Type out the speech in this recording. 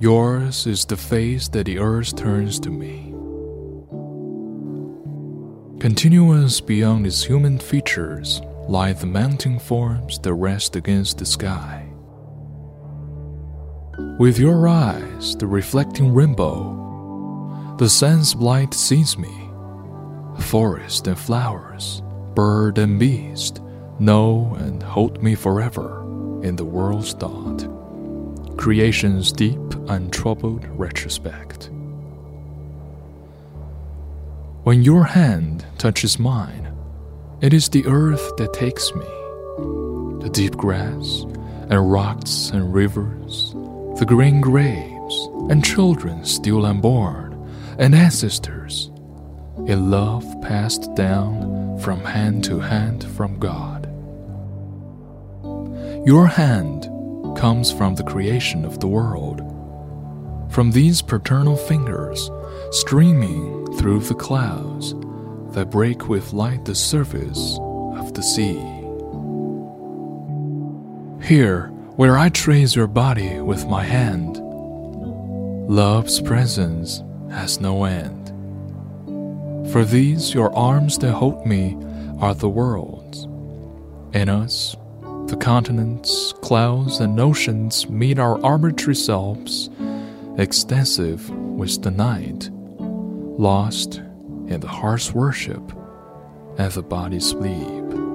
Yours is the face that the earth turns to me. Continuous beyond its human features lie the mountain forms that rest against the sky. With your eyes, the reflecting rainbow, the sun's light sees me. Forest and flowers, bird and beast, know and hold me forever in the world's thought. Creation's deep, untroubled retrospect. When your hand touches mine, it is the earth that takes me. The deep grass, and rocks and rivers, the green graves, and children still unborn, and ancestors, in love passed down from hand to hand from God. Your hand comes from the creation of the world, from these paternal fingers streaming through the clouds that break with light the surface of the sea. Here, where I trace your body with my hand, love's presence has no end. For these, your arms that hold me, are the worlds. In us, the continents, clouds, and oceans meet our arbitrary selves, extensive with the night, lost in the heart's worship and the body's sleep.